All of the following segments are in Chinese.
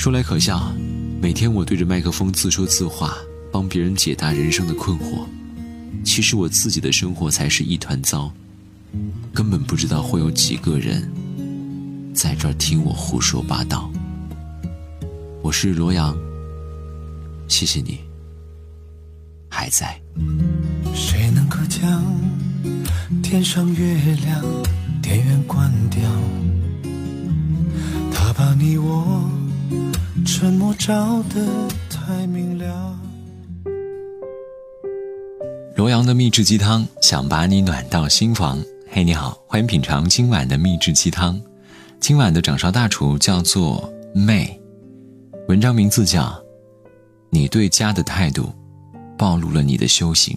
说来可笑，每天我对着麦克风自说自话，帮别人解答人生的困惑，其实我自己的生活才是一团糟，根本不知道会有几个人在这儿听我胡说八道。我是罗阳，谢谢你还在。谁能够将天上月亮电源关掉？他把你我。沉默照得太明了。罗阳的秘制鸡汤，想把你暖到心房。嘿，你好，欢迎品尝今晚的秘制鸡汤。今晚的掌勺大厨叫做妹，文章名字叫《你对家的态度，暴露了你的修行》。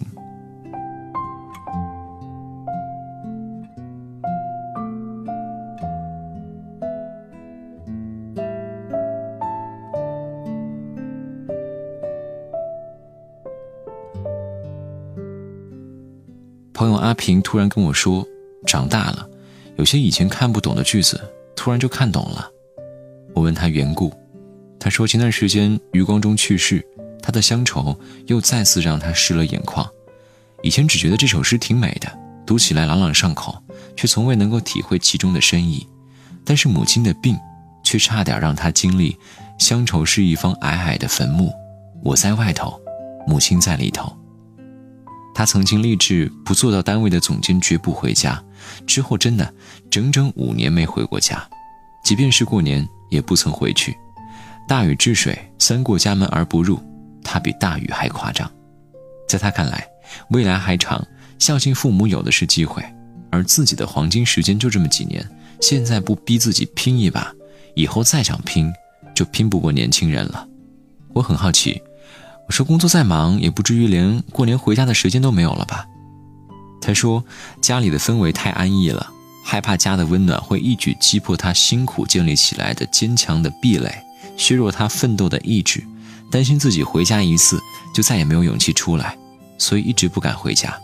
朋友阿平突然跟我说：“长大了，有些以前看不懂的句子，突然就看懂了。”我问他缘故，他说前段时间余光中去世，他的乡愁又再次让他湿了眼眶。以前只觉得这首诗挺美的，读起来朗朗上口，却从未能够体会其中的深意。但是母亲的病，却差点让他经历乡愁是一方矮矮的坟墓，我在外头，母亲在里头。他曾经立志不做到单位的总监绝不回家，之后真的整整五年没回过家，即便是过年也不曾回去。大禹治水，三过家门而不入，他比大禹还夸张。在他看来，未来还长，孝敬父母有的是机会，而自己的黄金时间就这么几年，现在不逼自己拼一把，以后再想拼，就拼不过年轻人了。我很好奇。我说工作再忙，也不至于连过年回家的时间都没有了吧？他说家里的氛围太安逸了，害怕家的温暖会一举击破他辛苦建立起来的坚强的壁垒，削弱他奋斗的意志，担心自己回家一次就再也没有勇气出来，所以一直不敢回家。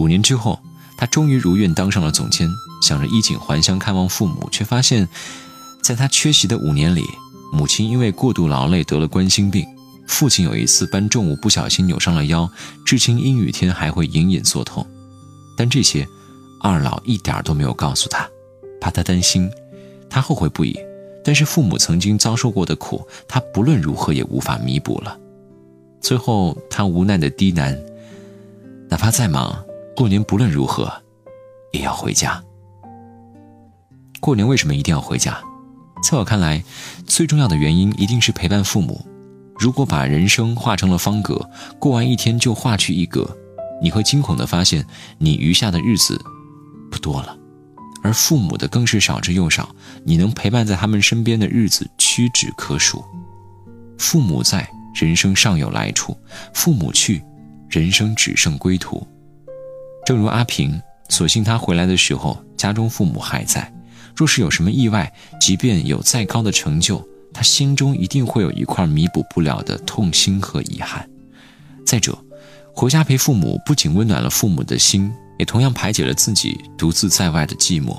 五年之后，他终于如愿当上了总监，想着衣锦还乡看望父母，却发现，在他缺席的五年里，母亲因为过度劳累得了冠心病。父亲有一次搬重物不小心扭伤了腰，至今阴雨天还会隐隐作痛。但这些，二老一点都没有告诉他，怕他担心，他后悔不已。但是父母曾经遭受过的苦，他不论如何也无法弥补了。最后，他无奈的低喃：“哪怕再忙，过年不论如何，也要回家。”过年为什么一定要回家？在我看来，最重要的原因一定是陪伴父母。如果把人生画成了方格，过完一天就画去一格，你会惊恐地发现，你余下的日子不多了，而父母的更是少之又少，你能陪伴在他们身边的日子屈指可数。父母在，人生尚有来处；父母去，人生只剩归途。正如阿平，所幸他回来的时候，家中父母还在。若是有什么意外，即便有再高的成就，他心中一定会有一块弥补不了的痛心和遗憾。再者，回家陪父母不仅温暖了父母的心，也同样排解了自己独自在外的寂寞。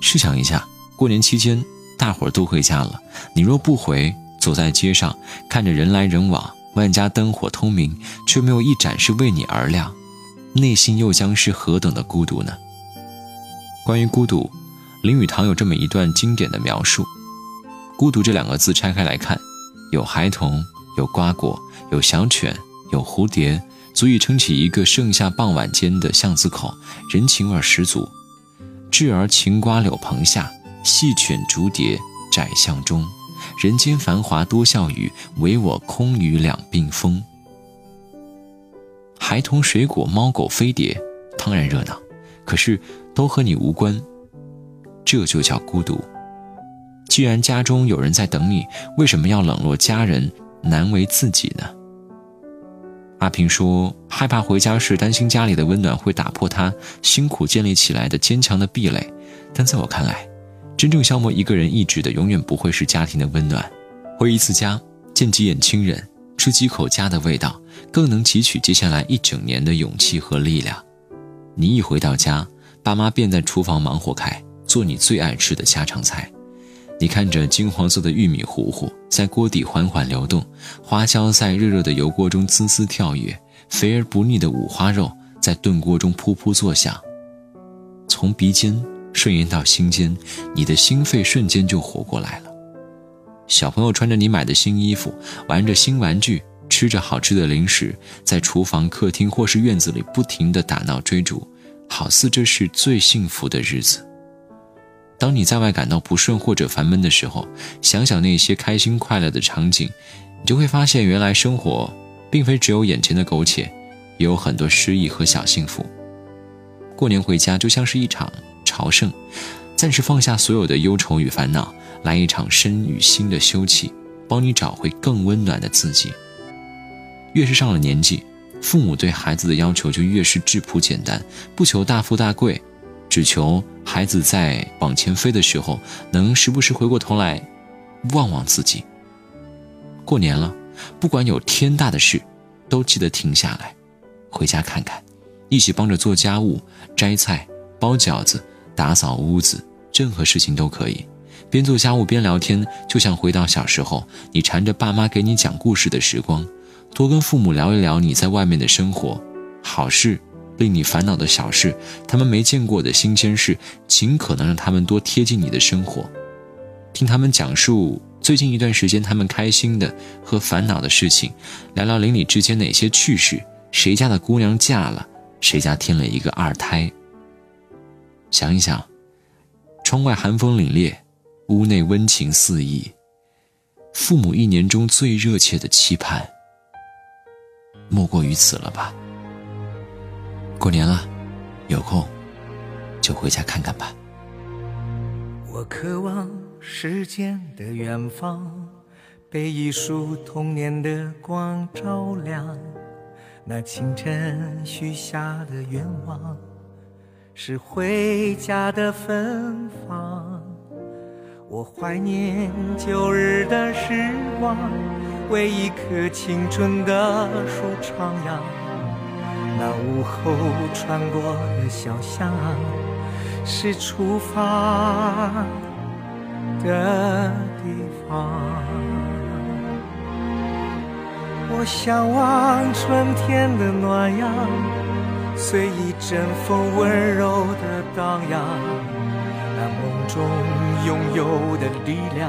试想一下，过年期间大伙儿都回家了，你若不回，走在街上看着人来人往，万家灯火通明，却没有一盏是为你而亮，内心又将是何等的孤独呢？关于孤独，林语堂有这么一段经典的描述。孤独这两个字拆开来看，有孩童，有瓜果，有小犬，有蝴蝶，足以撑起一个盛夏傍晚间的巷子口，人情味十足。稚儿擎瓜柳棚下，细犬逐蝶窄巷中。人间繁华多笑语，唯我空余两鬓风。孩童、水果、猫狗、飞碟，当然热闹，可是都和你无关。这就叫孤独。既然家中有人在等你，为什么要冷落家人，难为自己呢？阿平说：“害怕回家时，担心家里的温暖会打破他辛苦建立起来的坚强的壁垒。但在我看来，真正消磨一个人意志的，永远不会是家庭的温暖。回一次家，见几眼亲人，吃几口家的味道，更能汲取接下来一整年的勇气和力量。你一回到家，爸妈便在厨房忙活开，做你最爱吃的家常菜。”你看着金黄色的玉米糊糊在锅底缓缓流动，花椒在热热的油锅中滋滋跳跃，肥而不腻的五花肉在炖锅中噗噗作响。从鼻尖顺延到心间，你的心肺瞬间就活过来了。小朋友穿着你买的新衣服，玩着新玩具，吃着好吃的零食，在厨房、客厅或是院子里不停地打闹追逐，好似这是最幸福的日子。当你在外感到不顺或者烦闷的时候，想想那些开心快乐的场景，你就会发现，原来生活并非只有眼前的苟且，也有很多诗意和小幸福。过年回家就像是一场朝圣，暂时放下所有的忧愁与烦恼，来一场身与心的休憩，帮你找回更温暖的自己。越是上了年纪，父母对孩子的要求就越是质朴简单，不求大富大贵。只求孩子在往前飞的时候，能时不时回过头来望望自己。过年了，不管有天大的事，都记得停下来，回家看看，一起帮着做家务、摘菜、包饺子、打扫屋子，任何事情都可以。边做家务边聊天，就像回到小时候，你缠着爸妈给你讲故事的时光。多跟父母聊一聊你在外面的生活，好事。令你烦恼的小事，他们没见过的新鲜事，尽可能让他们多贴近你的生活，听他们讲述最近一段时间他们开心的和烦恼的事情，聊聊邻里之间哪些趣事，谁家的姑娘嫁了，谁家添了一个二胎。想一想，窗外寒风凛冽，屋内温情四溢，父母一年中最热切的期盼，莫过于此了吧。过年了，有空就回家看看吧。我渴望时间的远方，被一束童年的光照亮。那清晨许下的愿望，是回家的芬芳。我怀念旧日的时光，为一棵青春的树徜徉。那午后穿过的小巷，是出发的地方。我向往春天的暖阳，随一阵风温柔的荡漾。那梦中拥有的力量，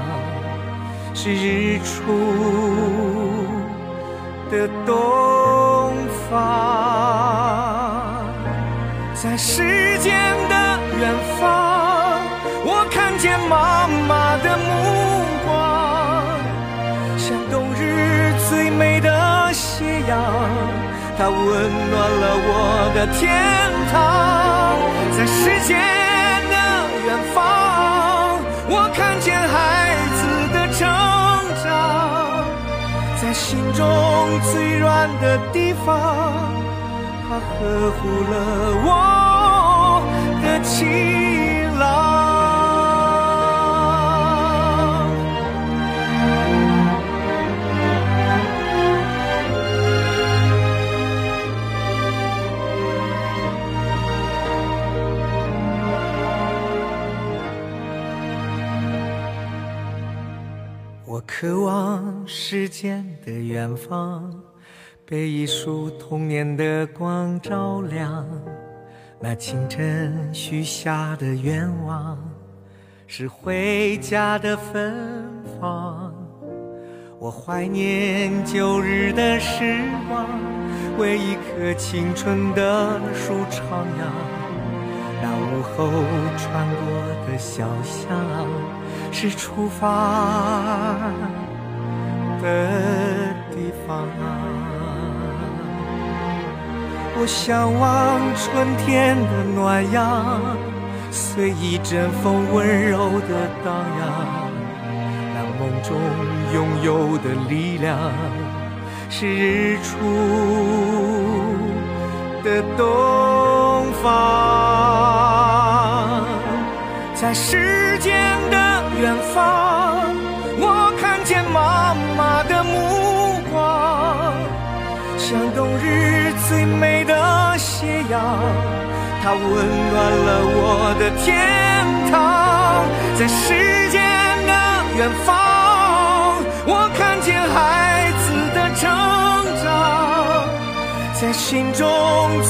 是日出的东方，在时间的远方，我看见妈妈的目光，像冬日最美的斜阳，它温暖了我的天堂。在时间的远方，我看见心中最软的地方。他呵护了我的情郎。我渴望时间的远方。被一束童年的光照亮，那清晨许下的愿望，是回家的芬芳。我怀念旧日的时光，为一棵青春的树徜徉。那午后穿过的小巷，是出发的地方。我向往春天的暖阳，随一阵风温柔的荡漾。那梦中拥有的力量，是日出的东在时间的远方我看见妈妈的目光像冬日最美的斜阳它温暖了我的天堂在时间的远方我看见孩子的成长在心中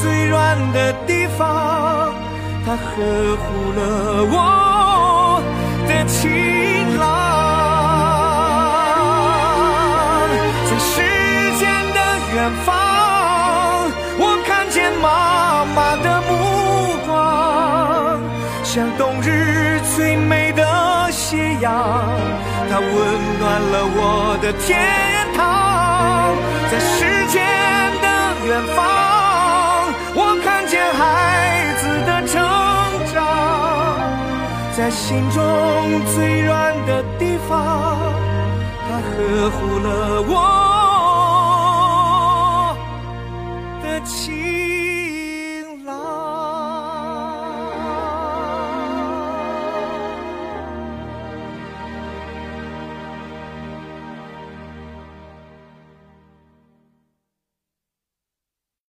最软的地方，他呵护了我的晴朗。在时间的远方，我看见妈妈的目光，像冬日最美的斜阳，它温暖了我的天堂。在时间的远方，在心中最软的地方，它呵护了我。